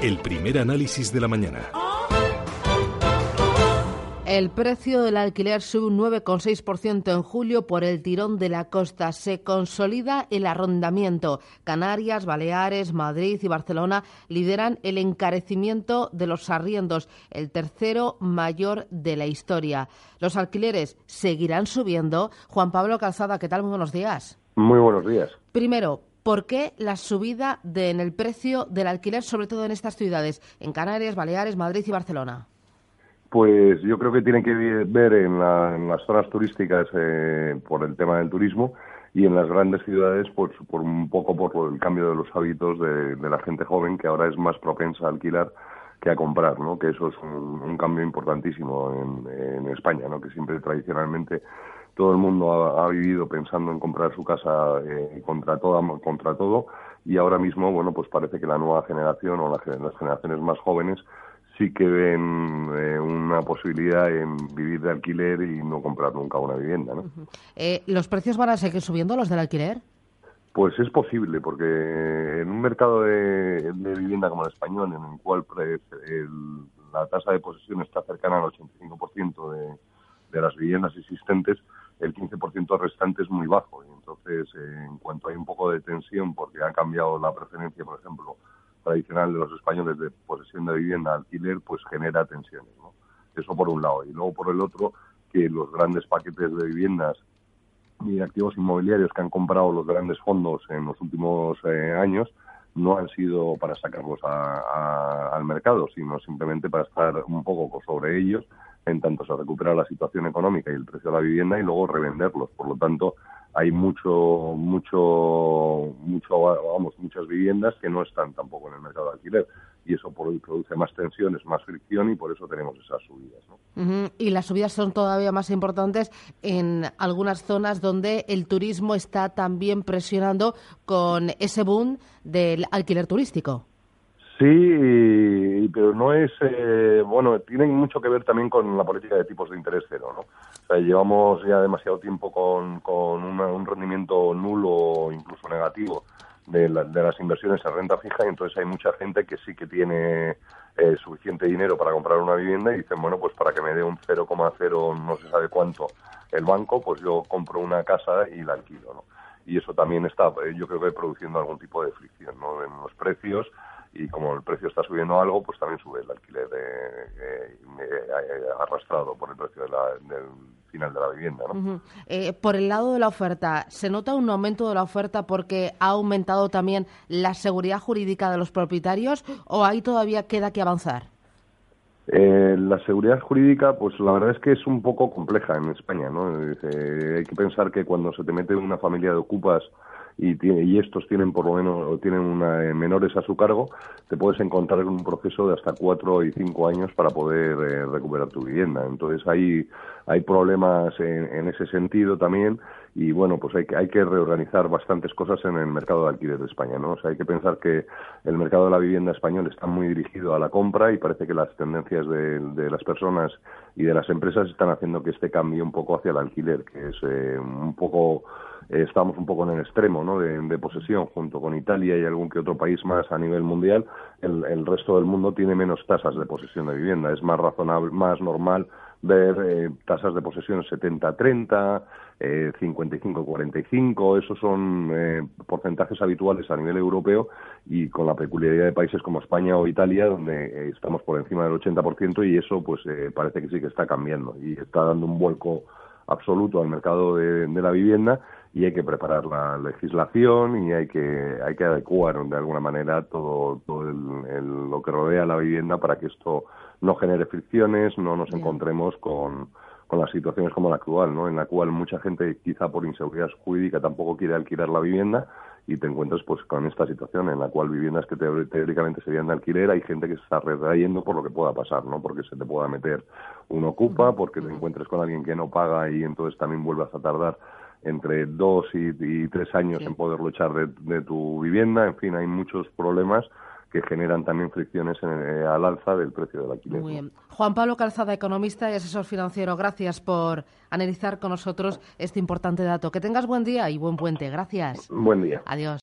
El primer análisis de la mañana. El precio del alquiler sube un 9,6% en julio por el tirón de la costa. Se consolida el arrondamiento. Canarias, Baleares, Madrid y Barcelona lideran el encarecimiento de los arriendos, el tercero mayor de la historia. Los alquileres seguirán subiendo. Juan Pablo Calzada, ¿qué tal? Muy buenos días. Muy buenos días. Primero, ¿Por qué la subida en el precio del alquiler, sobre todo en estas ciudades, en Canarias, Baleares, Madrid y Barcelona? Pues yo creo que tiene que ver en, las zonas turísticas eh, por el tema del turismo y en las grandes ciudades pues por un poco por el cambio de los hábitos de, la gente joven que ahora es más propensa a alquilar que a comprar, ¿no? Que eso es un, cambio importantísimo en, España, ¿no? Que siempre tradicionalmente todo el mundo ha, vivido pensando en comprar su casa eh, contra todo, contra todo y ahora mismo, bueno, pues parece que la nueva generación o las generaciones más jóvenes sí que ven eh, una posibilidad en vivir de alquiler y no comprar nunca una vivienda. ¿no? Eh, ¿Los precios van a seguir subiendo los del alquiler? Pues es posible, porque en un mercado de, vivienda como el español, en el cual la tasa de posesión está cercana al 85% de, de las viviendas existentes, el 15% restante es muy bajo. Y entonces, eh, en cuanto hay un poco de tensión, porque ha cambiado la preferencia, por ejemplo, tradicional de los españoles de posesión de vivienda alquiler, pues genera tensiones. ¿no? Eso por un lado. Y luego por el otro, que los grandes paquetes de viviendas y activos inmobiliarios que han comprado los grandes fondos en los últimos eh, años no han sido para sacarlos al mercado, sino simplemente para estar un poco sobre ellos en tanto se recupera la situación económica y el precio de la vivienda y luego revenderlos. Por lo tanto, hay mucho, mucho, mucho, vamos, muchas viviendas que no están tampoco en el mercado de alquiler y eso produce más tensiones, más fricción y por eso tenemos esas subidas. Y las subidas son todavía más importantes en algunas zonas donde el turismo está también presionando con ese boom del alquiler turístico. Sí, pero no es, eh, bueno, tiene mucho que ver también con la política de tipos de interés cero, ¿no? O sea, llevamos ya demasiado tiempo con, con un rendimiento nulo o incluso negativo de, de, las inversiones en renta fija y entonces hay mucha gente que sí que tiene eh, suficiente dinero para comprar una vivienda y dicen, bueno, pues para que me dé un 0,0 no se sabe cuánto el banco, pues yo compro una casa y la alquilo, ¿no? Y eso también está, eh, yo creo que produciendo algún tipo de fricción, ¿no? En los precios y como el precio está subiendo algo, pues también sube el alquiler arrastrado por el precio del final de la vivienda. ¿no? Eh, por el lado de la oferta, ¿se nota un aumento de la oferta porque ha aumentado también la seguridad jurídica de los propietarios o ahí todavía queda que avanzar? Eh, la seguridad jurídica, pues la verdad es que es un poco compleja en España, ¿no? hay que pensar que cuando se te mete una familia de ocupas y, y estos tienen por lo menos tienen una, eh, menores a su cargo, te puedes encontrar en un proceso de hasta cuatro y cinco años para poder eh, recuperar tu vivienda. Entonces hay, hay problemas en, ese sentido también y bueno, pues hay que, hay que reorganizar bastantes cosas en el mercado de alquiler de España, ¿no? O sea, hay que pensar que el mercado de la vivienda español está muy dirigido a la compra y parece que las tendencias de, las personas y de las empresas están haciendo que este cambie un poco hacia el alquiler, que es eh, un poco eh, estamos un poco en el extremo. De, posesión, junto con Italia y algún que otro país más a nivel mundial. El, resto del mundo tiene menos tasas de posesión de vivienda. Es más razonable, más normal ver eh, tasas de posesión 70-30, eh, 55-45, esos son eh, porcentajes habituales a nivel europeo y con la peculiaridad de países como España o Italia, donde estamos por encima del 80% y eso pues parece que sí que está cambiando y está dando un vuelco absoluto al mercado de, la vivienda y hay que preparar la legislación y hay que hay que adecuar de alguna manera todo, todo lo que rodea la vivienda para que esto no genere fricciones, no nos encontremos con, con las situaciones como la actual, ¿no? En la cual mucha gente, quizá por inseguridad jurídica, tampoco quiere alquilar la vivienda y te encuentras pues con esta situación en la cual viviendas que teóricamente serían de alquiler hay gente que se está retrayendo por lo que pueda pasar, ¿no? Porque se te pueda meter un ocupa, porque te encuentres con alguien que no paga y entonces también vuelvas a tardar entre dos y, tres años en poderlo echar de, tu vivienda. En fin, hay muchos problemas que generan también fricciones eh, al alza del precio del alquiler. Muy bien. Juan Pablo Calzada, economista y asesor financiero, gracias por analizar con nosotros este importante dato. Que tengas buen día y buen puente. Gracias. Buen día. Adiós.